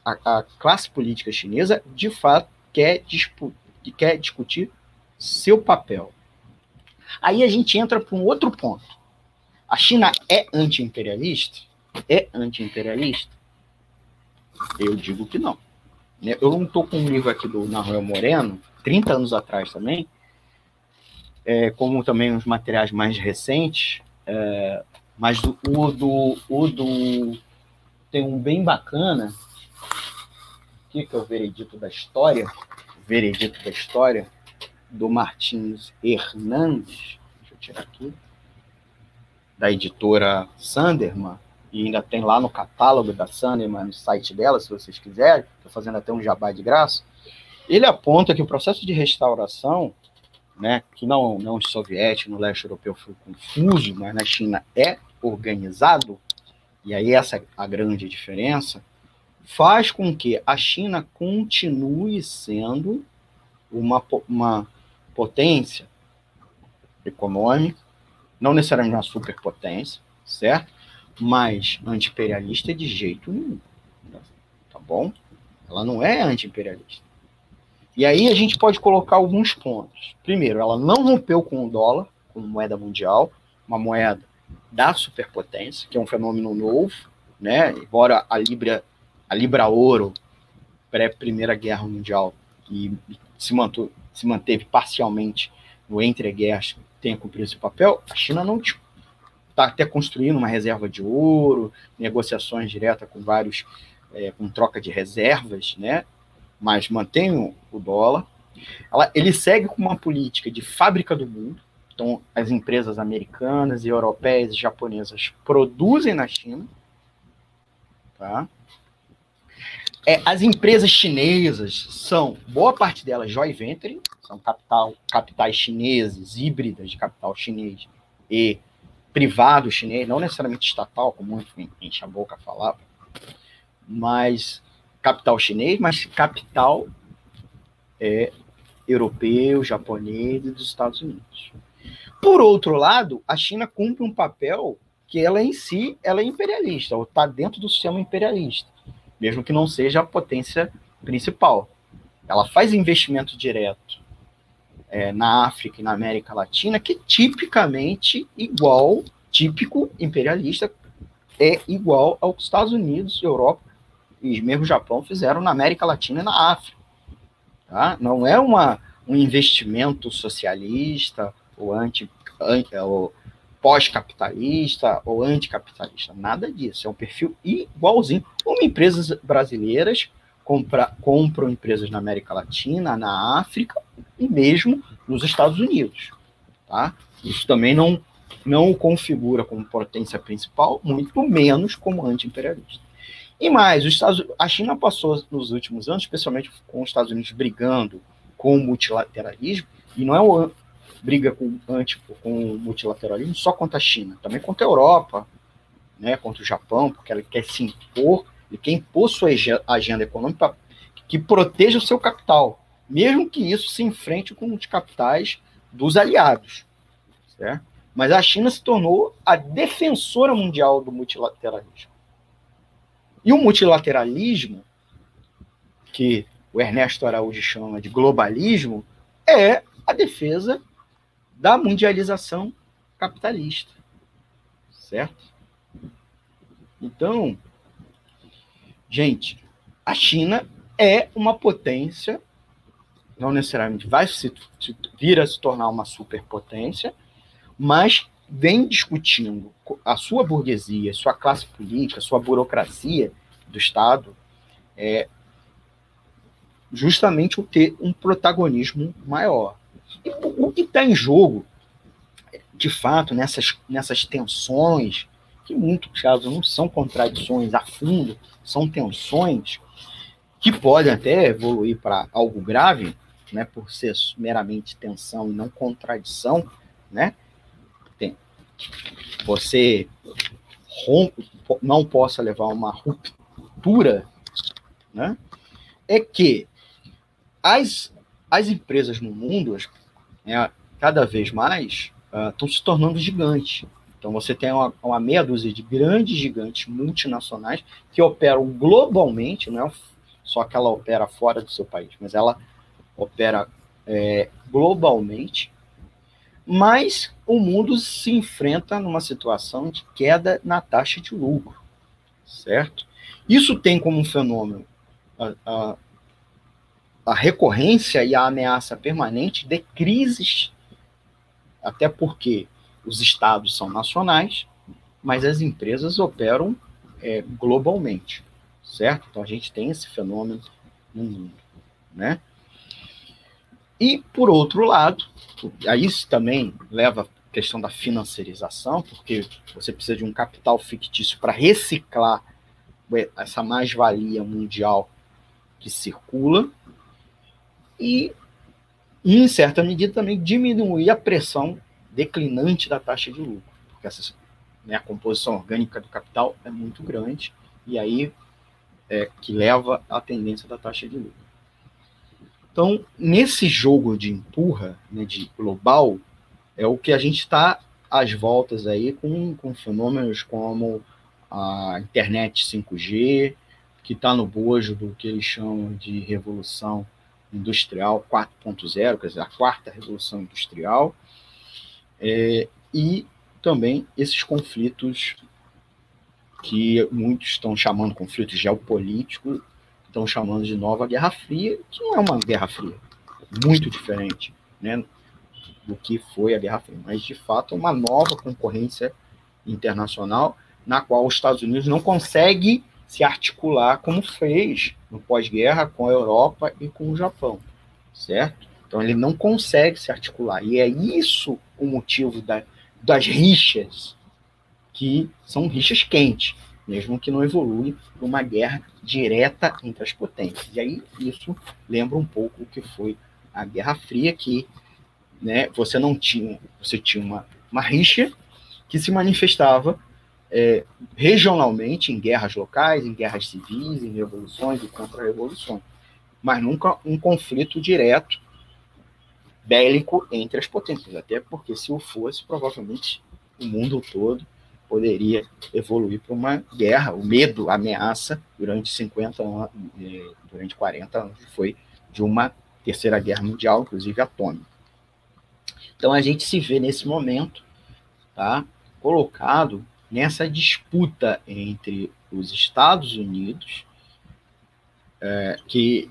a, a classe política chinesa, de fato, quer, quer discutir seu papel. Aí a gente entra para um outro ponto. A China é anti-imperialista? É anti-imperialista? Eu digo que não. Né? Eu não estou com um livro aqui do Naruel Moreno, 30 anos atrás também, é, como também os materiais mais recentes, é, mas o, do, o do. Tem um bem bacana, que é o Veredito da História, Veredito da História, do Martins Hernandes, deixa eu tirar aqui, da editora Sanderman, e ainda tem lá no catálogo da Sanderman, no site dela, se vocês quiserem, estou fazendo até um jabá de graça, ele aponta que o processo de restauração, né, que não, não os soviéticos, no leste europeu foi confuso, mas na China é organizado, e aí essa é a grande diferença, faz com que a China continue sendo uma, uma potência econômica, não necessariamente uma superpotência, certo? Mas anti-imperialista de jeito nenhum. Tá bom? Ela não é anti-imperialista. E aí a gente pode colocar alguns pontos. Primeiro, ela não rompeu com o dólar como moeda mundial, uma moeda da superpotência, que é um fenômeno novo, né? Embora a Libra, a Libra Ouro pré-Primeira Guerra Mundial e se, mantou, se manteve parcialmente no entre-guerras, tenha cumprido esse papel, a China não está até construindo uma reserva de ouro, negociações diretas com vários, é, com troca de reservas, né? mas mantém o, dólar. Ela, ele segue com uma política de fábrica do mundo, então as empresas americanas e europeias e japonesas produzem na China, tá? É, as empresas chinesas são, boa parte delas, joint venture, são capital, capitais chineses, híbridas de capital chinês e privado chinês, não necessariamente estatal, como enche a boca falava, mas capital chinês, mas capital é, europeu, japonês e dos Estados Unidos. Por outro lado, a China cumpre um papel que ela em si ela é imperialista, ou está dentro do sistema imperialista mesmo que não seja a potência principal. Ela faz investimento direto é, na África e na América Latina, que tipicamente igual, típico imperialista, é igual aos Estados Unidos, Europa e mesmo o Japão fizeram na América Latina e na África. Tá? Não é uma, um investimento socialista ou anti, anti ou pós-capitalista ou anticapitalista. Nada disso. É um perfil igualzinho. Como empresas brasileiras compra, compram empresas na América Latina, na África e mesmo nos Estados Unidos. Tá? Isso também não, não o configura como potência principal, muito menos como anti-imperialista. E mais, os Estados, a China passou nos últimos anos, especialmente com os Estados Unidos brigando com o multilateralismo, e não é o briga com, anti, com o multilateralismo só contra a China, também contra a Europa, né, contra o Japão, porque ela quer se impor, e quer impor sua agenda econômica que proteja o seu capital, mesmo que isso se enfrente com os capitais dos aliados. Certo? Mas a China se tornou a defensora mundial do multilateralismo. E o multilateralismo, que o Ernesto Araújo chama de globalismo, é a defesa da mundialização capitalista. Certo? Então, gente, a China é uma potência, não necessariamente vai se, se vir a se tornar uma superpotência, mas vem discutindo a sua burguesia, sua classe política, sua burocracia do Estado, é, justamente o ter um protagonismo maior. E o que está em jogo, de fato, nessas, nessas tensões, que em muitos casos não são contradições a fundo, são tensões que podem até evoluir para algo grave, né, por ser meramente tensão e não contradição, né? Tem, você rompe, não possa levar uma ruptura, né? É que as, as empresas no mundo, né, cada vez mais estão uh, se tornando gigantes. Então você tem uma, uma, meia dúzia de grandes gigantes multinacionais que operam globalmente, não é só que ela opera fora do seu país, mas ela opera é, globalmente, mas o mundo se enfrenta numa situação de queda na taxa de lucro, certo? Isso tem como fenômeno a, a, a recorrência e a ameaça permanente de crises, até porque os estados são nacionais, mas as empresas operam é, globalmente, certo? Então a gente tem esse fenômeno no mundo, né? E, por outro lado, aí isso também leva à questão da financiarização, porque você precisa de um capital fictício para reciclar essa mais-valia mundial que circula e, em certa medida, também diminuir a pressão declinante da taxa de lucro, porque essa, né, a composição orgânica do capital é muito grande e aí é que leva à tendência da taxa de lucro. Então, nesse jogo de empurra, né, de global, é o que a gente está às voltas aí com, com fenômenos como a internet 5G, que está no bojo do que eles chamam de revolução industrial 4.0, quer dizer, a quarta revolução industrial, é, e também esses conflitos que muitos estão chamando conflitos geopolíticos estão chamando de nova Guerra Fria, que não é uma Guerra Fria, muito diferente né, do que foi a Guerra Fria, mas de fato uma nova concorrência internacional na qual os Estados Unidos não consegue se articular como fez no pós-guerra com a Europa e com o Japão, certo? Então ele não consegue se articular e é isso o motivo da, das rixas que são rixas quentes mesmo que não evolui para uma guerra direta entre as potências. E aí isso lembra um pouco o que foi a Guerra Fria, que né, você não tinha, você tinha uma, uma rixa que se manifestava é, regionalmente em guerras locais, em guerras civis, em revoluções e contra-revoluções, mas nunca um conflito direto bélico entre as potências, até porque se o fosse, provavelmente o mundo todo poderia evoluir para uma guerra. O medo, a ameaça, durante 50 anos, durante 40 anos, foi de uma terceira guerra mundial, inclusive atômica. Então a gente se vê nesse momento, tá, colocado nessa disputa entre os Estados Unidos, é, que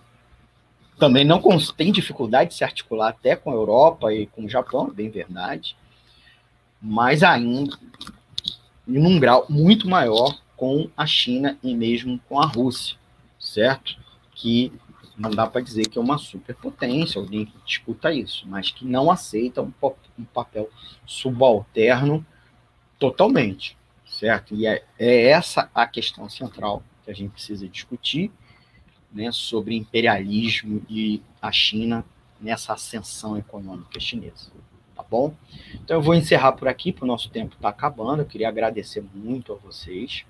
também não tem dificuldade de se articular até com a Europa e com o Japão, bem verdade, mas ainda num grau muito maior com a China e mesmo com a Rússia, certo? Que não dá para dizer que é uma superpotência, alguém que discuta isso, mas que não aceita um, um papel subalterno totalmente, certo? E é, é, essa a questão central que a gente precisa discutir, né, sobre imperialismo e a China nessa ascensão econômica chinesa bom? Então eu vou encerrar por aqui, porque o nosso tempo está acabando. Eu queria agradecer muito a vocês,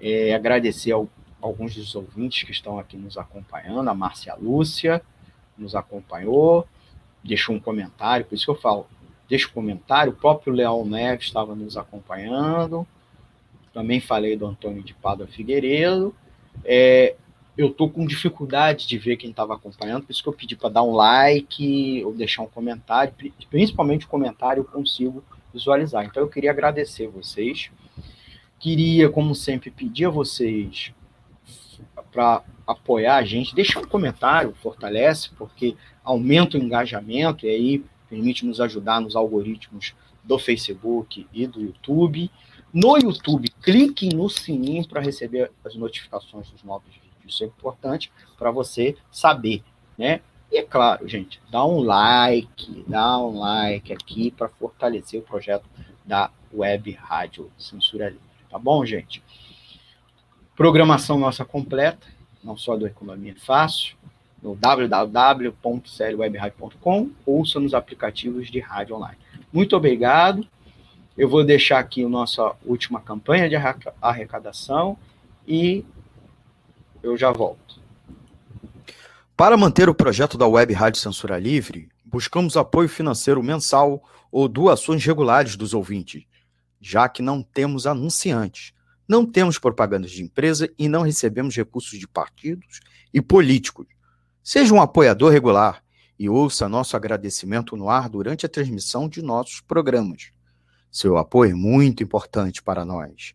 é, agradecer ao, alguns dos ouvintes que estão aqui nos acompanhando, a Márcia Lúcia nos acompanhou, deixou um comentário, por isso que eu falo, deixa um comentário, o próprio Leão Neves estava nos acompanhando, também falei do Antônio de Padua Figueiredo, é, eu tô com dificuldade de ver quem estava acompanhando, por isso que eu pedi para dar um like ou deixar um comentário, principalmente o comentário eu consigo visualizar. Então eu queria agradecer vocês. Queria, como sempre, pedir a vocês para apoiar a gente, deixar um comentário, fortalece, porque aumenta o engajamento e aí permite nos ajudar nos algoritmos do Facebook e do YouTube. No YouTube, clique no sininho para receber as notificações dos novos vídeos. Isso é importante para você saber, né? E é claro, gente, dá um like, dá um like aqui para fortalecer o projeto da Web Rádio Censura Livre, tá bom, gente? Programação nossa completa, não só do Economia Fácil, no www.clwebradio.com, ouça nos aplicativos de rádio online. Muito obrigado. Eu vou deixar aqui a nossa última campanha de arrecadação e eu já volto. Para manter o projeto da Web Rádio Censura Livre, buscamos apoio financeiro mensal ou doações regulares dos ouvintes, já que não temos anunciantes, não temos propagandas de empresa e não recebemos recursos de partidos e políticos. Seja um apoiador regular e ouça nosso agradecimento no ar durante a transmissão de nossos programas. Seu apoio é muito importante para nós.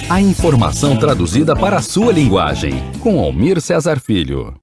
A informação traduzida para a sua linguagem. Com Almir Cesar Filho.